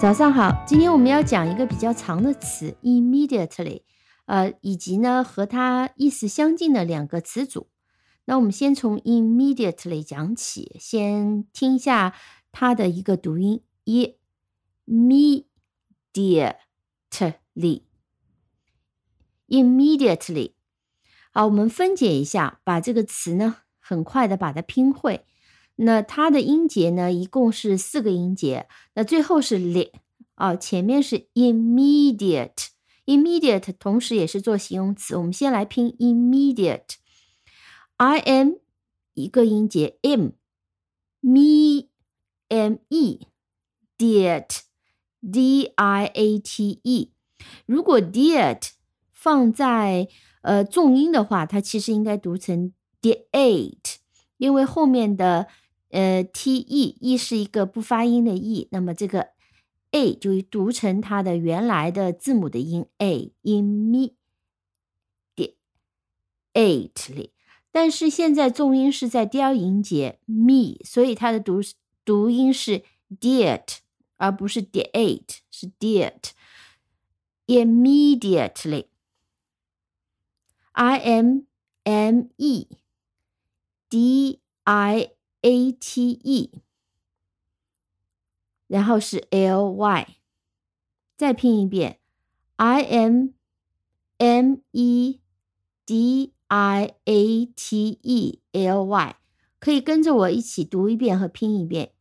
早上好，今天我们要讲一个比较长的词，immediately，呃，以及呢和它意思相近的两个词组。那我们先从 immediately 讲起，先听一下它的一个读音一，immediately，immediately。好，我们分解一下，把这个词呢很快的把它拼会。那它的音节呢，一共是四个音节。那最后是 li 啊，前面是 immediate，immediate 同时也是做形容词。我们先来拼 immediate，i m 一个音节，M，ME，did D I A T E，如果 Diat 放在呃重音的话，它其实应该读成 diate，因为后面的。呃，t e e 是一个不发音的 e，那么这个 a 就读成它的原来的字母的音 a，immediately。但是现在重音是在第二音节 me，所以它的读读音是 diet，而不是 diet，是 diet。immediately，i m m e d i。a t e，然后是 l y，再拼一遍，i m m e d i a t e l y，可以跟着我一起读一遍和拼一遍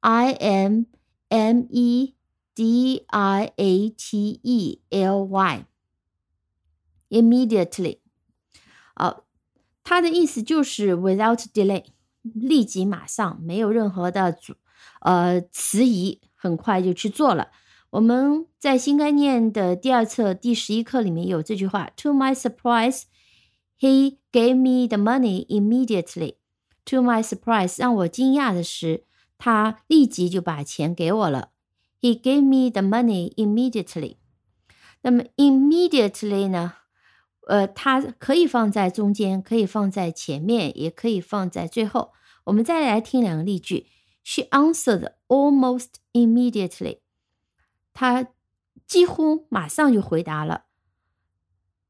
，immediately，i m m e d i a t e l y，immediately，好。它的意思就是 without delay，立即马上，没有任何的阻呃迟疑，很快就去做了。我们在新概念的第二册第十一课里面有这句话：To my surprise, he gave me the money immediately. To my surprise，让我惊讶的是， 他立即就把钱给我了。He gave me the money immediately。那么 immediately 呢？呃，它可以放在中间，可以放在前面，也可以放在最后。我们再来听两个例句：She answered almost immediately。她几乎马上就回答了。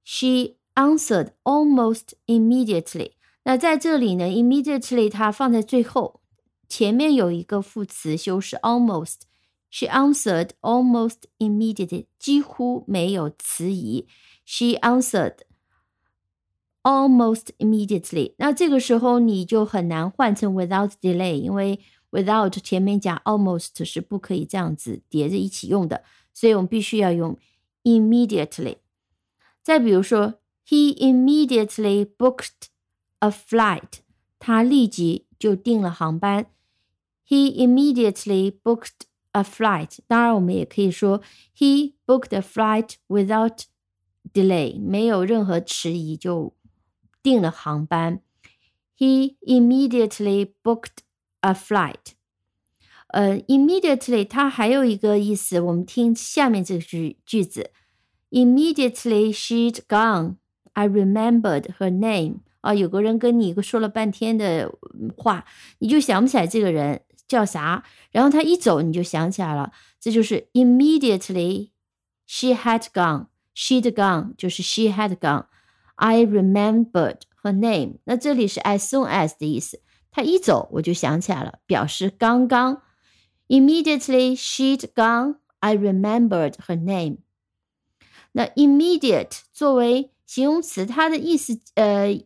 She answered almost immediately。那在这里呢，immediately 它放在最后， 前面有一个副词修饰 almost。She answered almost immediately，几乎没有迟疑。She answered。almost immediately，那这个时候你就很难换成 without delay，因为 without 前面加 almost 是不可以这样子叠着一起用的，所以我们必须要用 immediately。再比如说，He immediately booked a flight，他立即就订了航班。 He immediately booked a flight。当然，我们也可以说 He booked a flight without delay，没有任何迟疑就。订了航班，He immediately booked a flight。呃，immediately 它还有一个意思，我们听下面这句句子：Immediately she'd gone, I remembered her name。啊，有个人跟你说了半天的话，你就想不起来这个人 叫啥，然后他一走你就想起来了，这就是 immediately she had gone, she'd gone，就是 she had gone。I remembered her name。那这里是 as soon as 的意思，她一走我就想起来了，表示刚刚。Immediately she'd gone, I remembered her name。那 immediate 作为形容词，它的意思呃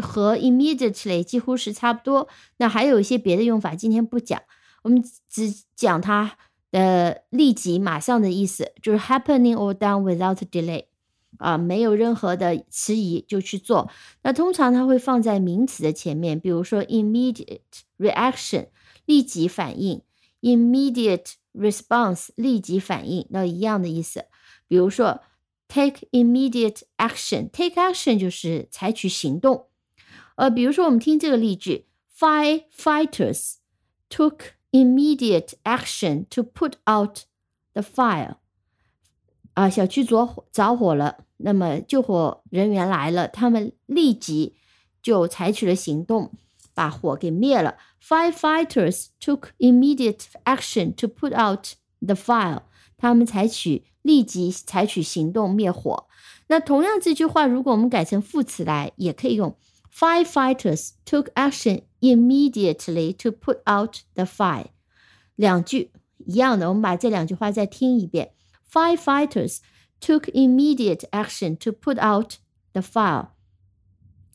和 immediately 几乎是差不多。那还有一些别的用法，今天不讲，我们只讲它的立即、马上的意思，就是 happening or done without delay。啊，没有任何的迟疑就去做。那通常它会放在名词的前面，比如说 immediate reaction 立即反应，immediate response 立即反应，那一样的意思。比如说 take immediate action，take action 就是采取行动。呃，比如说我们听这个例句，firefighters took immediate action to put out the fire。啊，小区着火着火了，那么救火人员来了，他们立即就采取了行动，把火给灭了。Firefighters took immediate action to put out the fire。他们采取立即采取行动灭火。那同样这句话，如果我们改成副词来，也可以用 Firefighters took action immediately to put out the fire。两句一样的，我们把这两句话再听一遍。Firefighters took immediate action to put out the fire.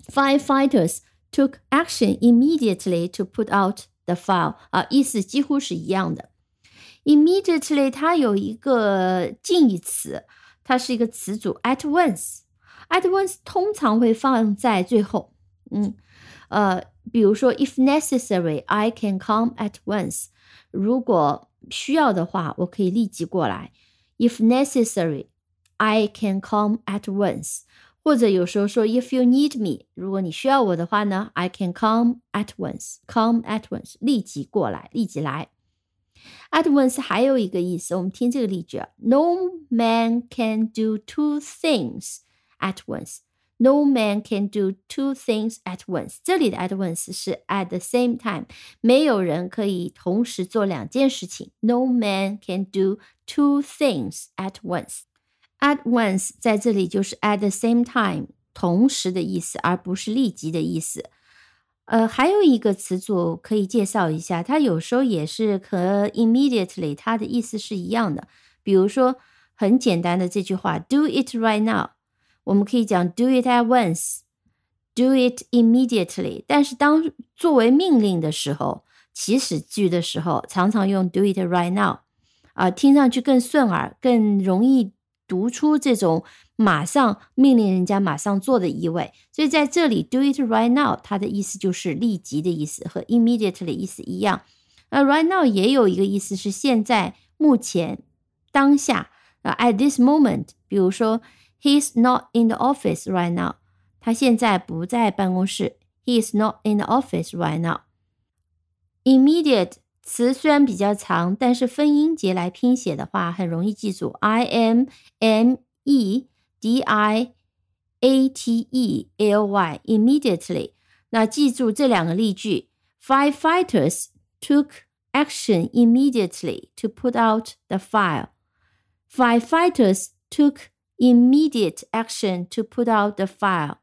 Firefighters took action immediately to put out the fire. 啊，意思几乎是一样的。Immediately 它有一个近义词，它是一个词组 at once。at once 通常会放在最后。 嗯，呃，比如说 if necessary, I can come at once。如果需要的话，我可以立即过来。If necessary, I can come at once。或者有时候说 if you need me，如果你需要我的话呢，I can come at once。come at once，立即过来，立即来。At once 还有一个意思，我们听这个例句：No man can do two things at once. No man can do two things at once. 这里的 at once 是 at the same time，没有人可以同时做两件事情。No man can do two things at once. At once 在这里就是 at the same time，同时的意思，而不是立即的意思。呃，还有一个词组可以介绍一下，它有时候也是和 immediately 它的意思是一样的。比如说很简单的这句话，do it right now，我们可以讲 do it at once，do it immediately。但是当作为命令的时候，祈使句的时候，常常用 do it right now，啊，听上去更顺耳，更容易读出这种。马上命令人家马上做的意味，所以在这里 do it right now，它的意思就是立即的意思，和 immediately 意思一样。那 right now 也有一个意思是现在、目前、当下啊，at this moment。比如说 ，He's not in the office right now，他现在不在办公室。He is not in the office right now。Immediate 词虽然比较长，但是分音节来拼写的话，很容易记住。I M M E。D I A T E L Y immediately。那记住这两个例句：Firefighters took action immediately to put out the fire. Firefighters took immediate action to put out the fire.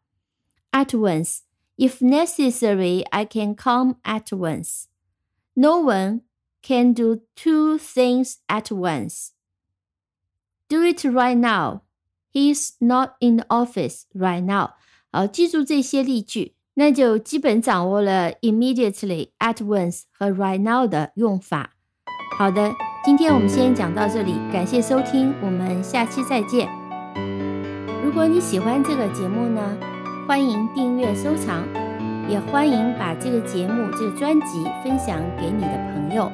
At once. If necessary, I can come at once. No one can do two things at once. Do it right now. He's not in the office right now。好，记住这些例句，那就基本掌握了 immediately、at once 和 right now 的用法。好的，今天我们先讲到这里，感谢收听，我们下期再见。 如果你喜欢这个节目呢，欢迎订阅收藏，也欢迎把这个节目、这个专辑分享给你的朋友。